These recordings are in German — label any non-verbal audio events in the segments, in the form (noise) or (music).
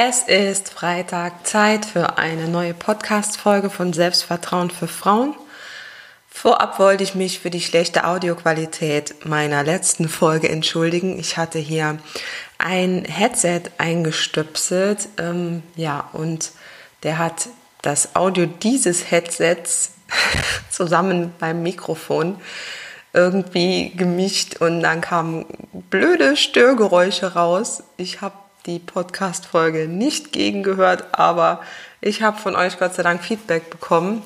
Es ist Freitag, Zeit für eine neue Podcast-Folge von Selbstvertrauen für Frauen. Vorab wollte ich mich für die schlechte Audioqualität meiner letzten Folge entschuldigen. Ich hatte hier ein Headset eingestöpselt, ähm, ja, und der hat das Audio dieses Headsets (laughs) zusammen beim Mikrofon irgendwie gemischt und dann kamen blöde Störgeräusche raus. Ich habe die Podcast-Folge nicht gegengehört, aber ich habe von euch Gott sei Dank Feedback bekommen.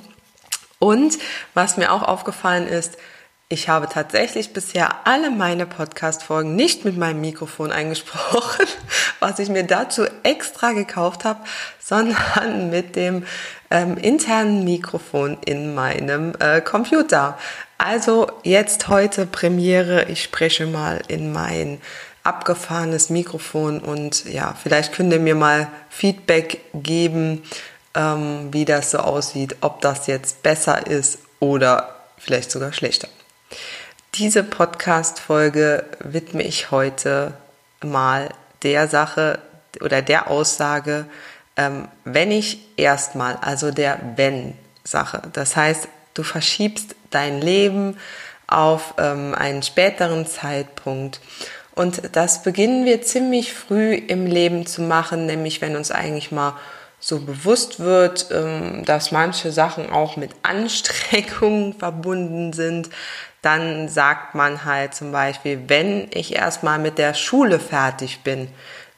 Und was mir auch aufgefallen ist, ich habe tatsächlich bisher alle meine Podcast-Folgen nicht mit meinem Mikrofon eingesprochen, (laughs) was ich mir dazu extra gekauft habe, sondern mit dem ähm, internen Mikrofon in meinem äh, Computer. Also jetzt heute Premiere, ich spreche mal in mein abgefahrenes Mikrofon und ja, vielleicht könnt ihr mir mal Feedback geben, ähm, wie das so aussieht, ob das jetzt besser ist oder vielleicht sogar schlechter. Diese Podcast-Folge widme ich heute mal der Sache oder der Aussage, ähm, wenn ich erstmal, also der Wenn-Sache. Das heißt, du verschiebst dein Leben auf ähm, einen späteren Zeitpunkt und das beginnen wir ziemlich früh im Leben zu machen, nämlich wenn uns eigentlich mal so bewusst wird, ähm, dass manche Sachen auch mit Anstrengungen (laughs) verbunden sind, dann sagt man halt zum Beispiel, wenn ich erstmal mit der Schule fertig bin,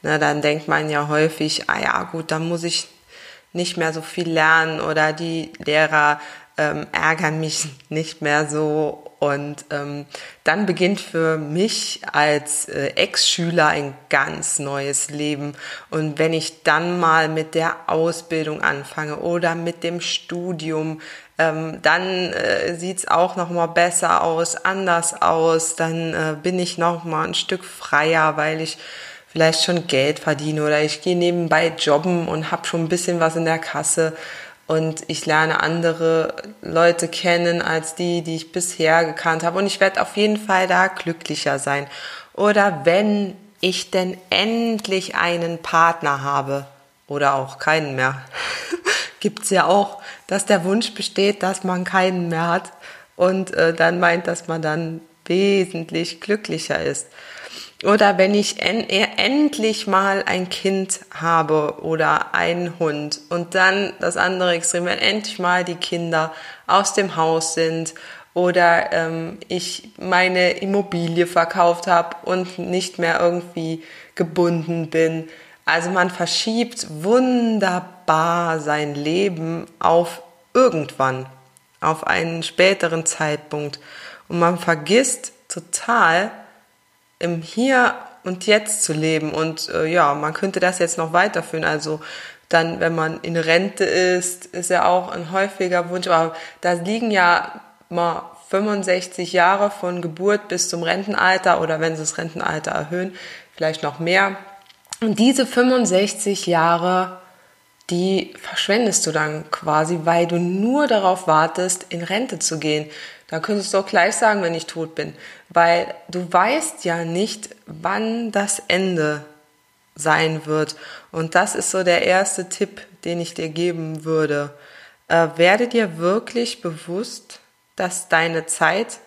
na, dann denkt man ja häufig, ah ja gut, dann muss ich nicht mehr so viel lernen oder die Lehrer ähm, ärgern mich (laughs) nicht mehr so und ähm, dann beginnt für mich als äh, Ex-Schüler ein ganz neues Leben. Und wenn ich dann mal mit der Ausbildung anfange oder mit dem Studium, ähm, dann äh, sieht's auch noch mal besser aus, anders aus. Dann äh, bin ich noch mal ein Stück freier, weil ich vielleicht schon Geld verdiene oder ich gehe nebenbei jobben und habe schon ein bisschen was in der Kasse und ich lerne andere Leute kennen als die, die ich bisher gekannt habe und ich werde auf jeden Fall da glücklicher sein. Oder wenn ich denn endlich einen Partner habe oder auch keinen mehr, (laughs) gibt's ja auch, dass der Wunsch besteht, dass man keinen mehr hat und äh, dann meint, dass man dann wesentlich glücklicher ist. Oder wenn ich en endlich mal ein Kind habe oder einen Hund und dann das andere Extrem, wenn endlich mal die Kinder aus dem Haus sind oder ähm, ich meine Immobilie verkauft habe und nicht mehr irgendwie gebunden bin. Also man verschiebt wunderbar sein Leben auf irgendwann, auf einen späteren Zeitpunkt. Und man vergisst total, im Hier und Jetzt zu leben. Und äh, ja, man könnte das jetzt noch weiterführen. Also dann, wenn man in Rente ist, ist ja auch ein häufiger Wunsch. Aber da liegen ja mal 65 Jahre von Geburt bis zum Rentenalter oder wenn sie das Rentenalter erhöhen, vielleicht noch mehr. Und diese 65 Jahre, die verschwendest du dann quasi, weil du nur darauf wartest, in Rente zu gehen. Da könntest du auch gleich sagen, wenn ich tot bin, weil du weißt ja nicht, wann das Ende sein wird. Und das ist so der erste Tipp, den ich dir geben würde. Äh, werde dir wirklich bewusst, dass deine Zeit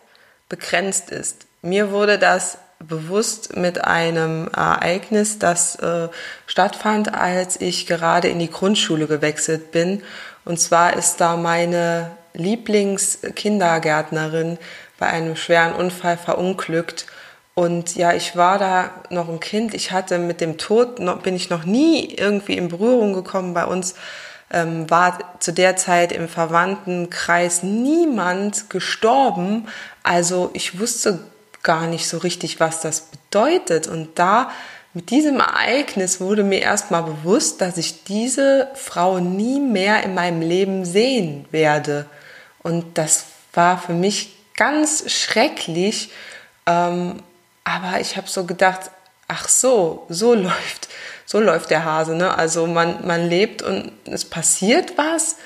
begrenzt ist. Mir wurde das bewusst mit einem Ereignis, das äh, stattfand, als ich gerade in die Grundschule gewechselt bin. Und zwar ist da meine Lieblingskindergärtnerin bei einem schweren Unfall verunglückt. Und ja, ich war da noch ein Kind. Ich hatte mit dem Tod noch, bin ich noch nie irgendwie in Berührung gekommen. Bei uns ähm, war zu der Zeit im Verwandtenkreis niemand gestorben. Also ich wusste gar nicht so richtig, was das bedeutet. Und da mit diesem Ereignis wurde mir erstmal bewusst, dass ich diese Frau nie mehr in meinem Leben sehen werde. Und das war für mich ganz schrecklich. Ähm, aber ich habe so gedacht, ach so, so (laughs) läuft, so läuft der Hase. Ne? Also man, man lebt und es passiert was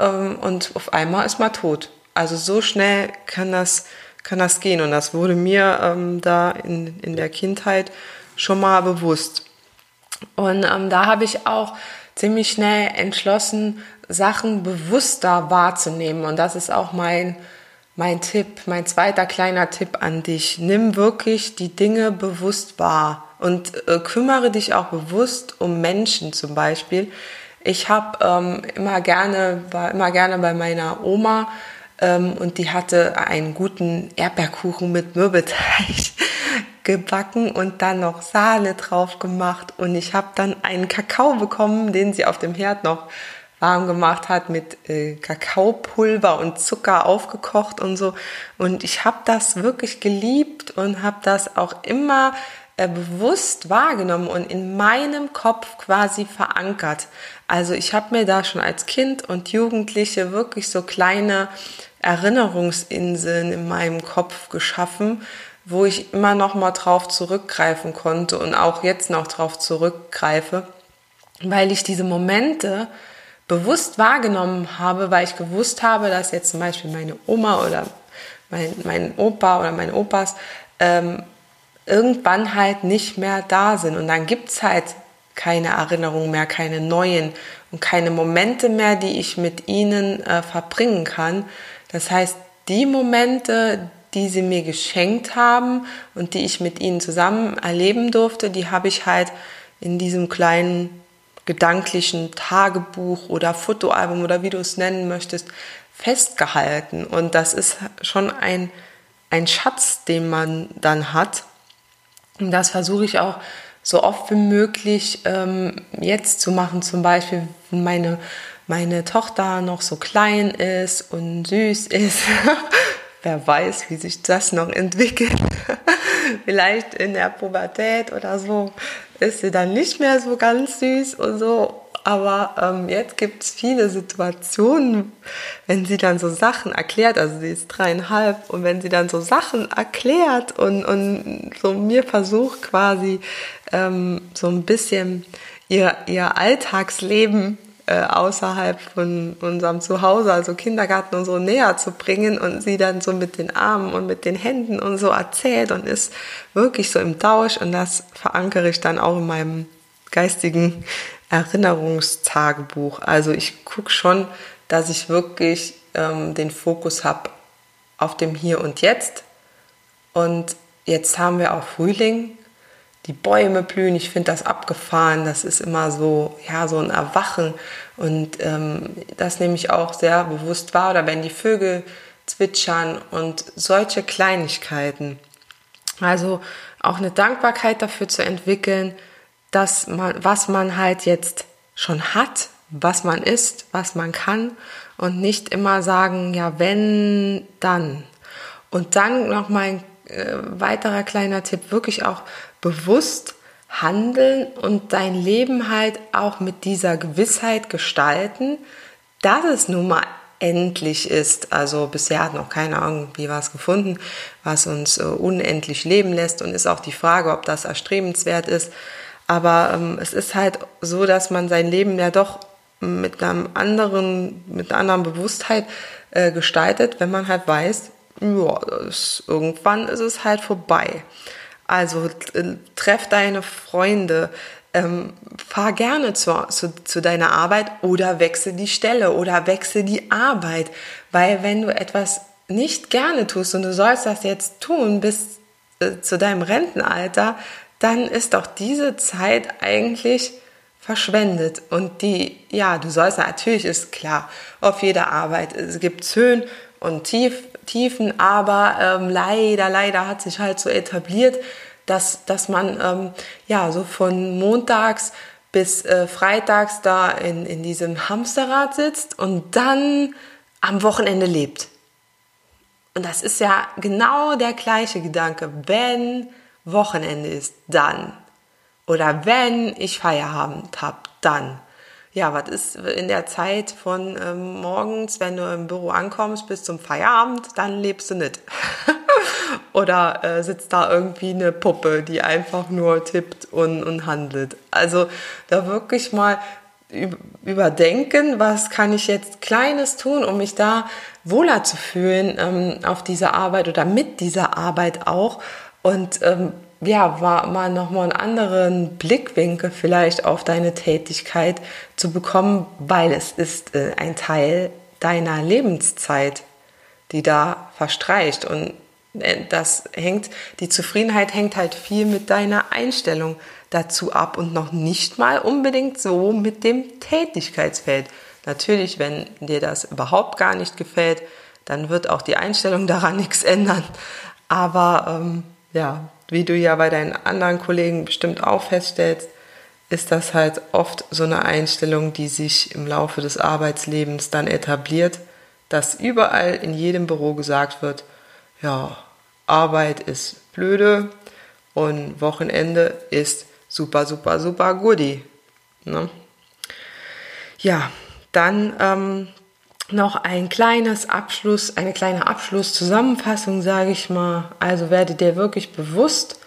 ähm, und auf einmal ist man tot. Also so schnell kann das, kann das gehen. Und das wurde mir ähm, da in, in der Kindheit schon mal bewusst. Und ähm, da habe ich auch ziemlich schnell entschlossen, Sachen bewusster wahrzunehmen. Und das ist auch mein, mein Tipp, mein zweiter kleiner Tipp an dich. Nimm wirklich die Dinge bewusst wahr und äh, kümmere dich auch bewusst um Menschen zum Beispiel. Ich habe ähm, immer gerne, war immer gerne bei meiner Oma ähm, und die hatte einen guten Erdbeerkuchen mit Mürbeteig gebacken und dann noch Sahne drauf gemacht und ich habe dann einen Kakao bekommen, den sie auf dem Herd noch warm gemacht hat mit äh, Kakaopulver und Zucker aufgekocht und so und ich habe das wirklich geliebt und habe das auch immer äh, bewusst wahrgenommen und in meinem Kopf quasi verankert. Also ich habe mir da schon als Kind und Jugendliche wirklich so kleine Erinnerungsinseln in meinem Kopf geschaffen, wo ich immer noch mal drauf zurückgreifen konnte und auch jetzt noch drauf zurückgreife, weil ich diese Momente bewusst wahrgenommen habe, weil ich gewusst habe, dass jetzt zum Beispiel meine Oma oder mein, mein Opa oder meine Opas ähm, irgendwann halt nicht mehr da sind. Und dann gibt's halt keine Erinnerungen mehr, keine neuen und keine Momente mehr, die ich mit ihnen äh, verbringen kann. Das heißt, die Momente, die sie mir geschenkt haben und die ich mit ihnen zusammen erleben durfte, die habe ich halt in diesem kleinen gedanklichen Tagebuch oder Fotoalbum oder wie du es nennen möchtest, festgehalten. Und das ist schon ein, ein Schatz, den man dann hat. Und das versuche ich auch so oft wie möglich ähm, jetzt zu machen. Zum Beispiel, wenn meine, meine Tochter noch so klein ist und süß ist. (laughs) Wer weiß, wie sich das noch entwickelt. (laughs) Vielleicht in der Pubertät oder so ist sie dann nicht mehr so ganz süß und so. Aber ähm, jetzt gibt es viele Situationen, wenn sie dann so Sachen erklärt, also sie ist dreieinhalb, und wenn sie dann so Sachen erklärt und, und so mir versucht quasi ähm, so ein bisschen ihr, ihr Alltagsleben äh, außerhalb von unserem Zuhause, also Kindergarten und so näher zu bringen und sie dann so mit den Armen und mit den Händen und so erzählt und ist wirklich so im Tausch und das verankere ich dann auch in meinem geistigen Erinnerungstagebuch. Also ich gucke schon, dass ich wirklich ähm, den Fokus habe auf dem Hier und Jetzt. Und jetzt haben wir auch Frühling. Die Bäume blühen, ich finde das abgefahren. Das ist immer so, ja, so ein Erwachen. Und ähm, das nehme ich auch sehr bewusst wahr. Oder wenn die Vögel zwitschern und solche Kleinigkeiten. Also auch eine Dankbarkeit dafür zu entwickeln, dass man, was man halt jetzt schon hat, was man ist, was man kann und nicht immer sagen, ja, wenn, dann. Und dann noch mein äh, weiterer kleiner Tipp, wirklich auch bewusst handeln und dein Leben halt auch mit dieser Gewissheit gestalten, dass es nun mal endlich ist. Also bisher hat noch keiner irgendwie was gefunden, was uns äh, unendlich leben lässt und ist auch die Frage, ob das erstrebenswert ist. Aber ähm, es ist halt so, dass man sein Leben ja doch mit einem anderen, mit einer anderen Bewusstheit äh, gestaltet, wenn man halt weiß, ja, irgendwann ist es halt vorbei. Also äh, treff deine Freunde, ähm, fahr gerne zu, zu, zu deiner Arbeit oder wechsel die Stelle oder wechsel die Arbeit. Weil wenn du etwas nicht gerne tust und du sollst das jetzt tun bis äh, zu deinem Rentenalter, dann ist doch diese Zeit eigentlich verschwendet. Und die, ja, du sollst natürlich, ist klar, auf jeder Arbeit, es gibt Höhen und Tief, Tiefen, aber ähm, leider, leider hat sich halt so etabliert, dass, dass man ähm, ja so von montags bis äh, freitags da in, in diesem Hamsterrad sitzt und dann am Wochenende lebt. Und das ist ja genau der gleiche Gedanke. Wenn Wochenende ist, dann. Oder wenn ich Feierabend habe, dann. Ja, was ist in der Zeit von ähm, morgens, wenn du im Büro ankommst, bis zum Feierabend, dann lebst du nicht. (laughs) Oder äh, sitzt da irgendwie eine Puppe, die einfach nur tippt und, und handelt. Also da wirklich mal überdenken, was kann ich jetzt Kleines tun, um mich da wohler zu fühlen ähm, auf dieser Arbeit oder mit dieser Arbeit auch. Und ähm, ja, war mal nochmal einen anderen Blickwinkel vielleicht auf deine Tätigkeit zu bekommen, weil es ist äh, ein Teil deiner Lebenszeit, die da verstreicht. Und äh, das hängt, die Zufriedenheit hängt halt viel mit deiner Einstellung dazu ab und noch nicht mal unbedingt so mit dem Tätigkeitsfeld. Natürlich, wenn dir das überhaupt gar nicht gefällt, dann wird auch die Einstellung (laughs) daran nichts ändern. Aber ähm, ja, wie du ja bei deinen anderen Kollegen bestimmt auch feststellst, ist das halt oft so eine Einstellung, die sich im Laufe des Arbeitslebens dann etabliert, dass überall in jedem Büro gesagt wird, ja, Arbeit ist blöde und Wochenende ist super, super, super goodie. Ne? Ja, dann ähm, noch ein kleines Abschluss, eine kleine Abschlusszusammenfassung, sage ich mal. Also werde dir wirklich bewusst,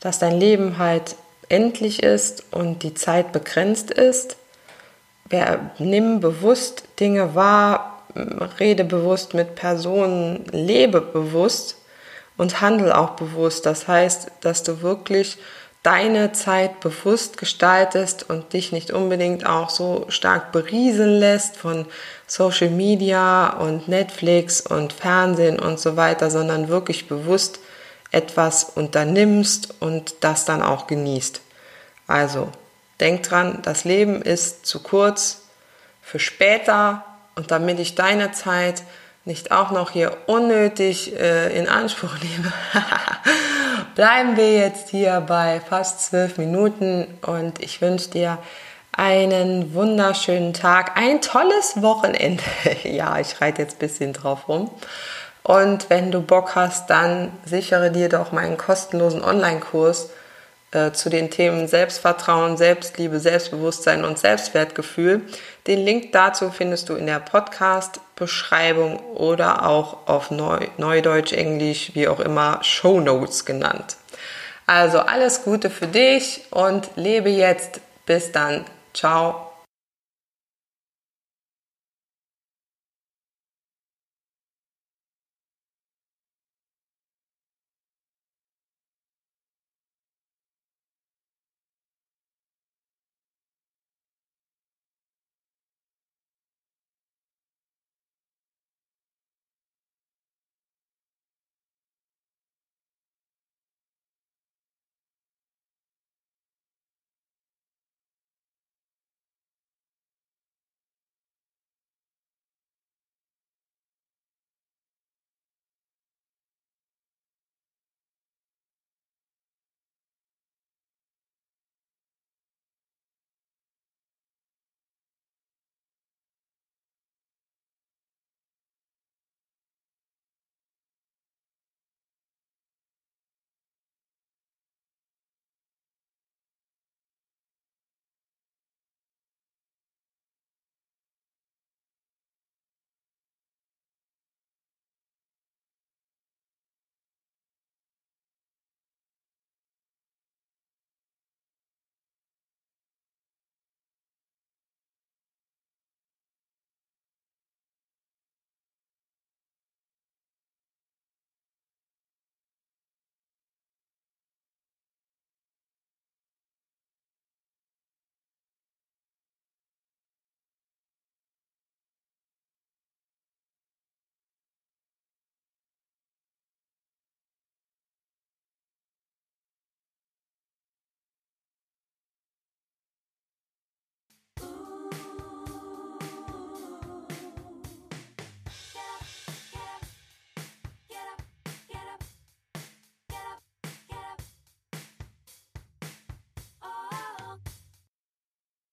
dass dein Leben halt endlich ist und die Zeit begrenzt ist. Nimm bewusst Dinge wahr, rede bewusst mit Personen, lebe bewusst und handle auch bewusst. Das heißt, dass du wirklich deine Zeit bewusst gestaltest und dich nicht unbedingt auch so stark berieseln lässt von Social Media und Netflix und Fernsehen und so weiter, sondern wirklich bewusst etwas unternimmst und das dann auch genießt. Also, denk dran, das Leben ist zu kurz für später und damit ich deine Zeit nicht auch noch hier unnötig äh, in Anspruch nehme, (laughs) bleiben wir jetzt hier bei fast zwölf Minuten und ich wünsche dir einen wunderschönen Tag, ein tolles Wochenende. (laughs) ja, ich reite jetzt ein bisschen drauf rum. Und wenn du Bock hast, dann sichere dir doch meinen kostenlosen Online-Kurs äh, zu den Themen Selbstvertrauen, Selbstliebe, Selbstbewusstsein und Selbstwertgefühl. Den Link dazu findest du in der Podcast-Beschreibung oder auch auf Neu Neudeutsch, Englisch, wie auch immer, Show Notes genannt. Also alles Gute für dich und lebe jetzt. Bis dann. Ciao. Ooh.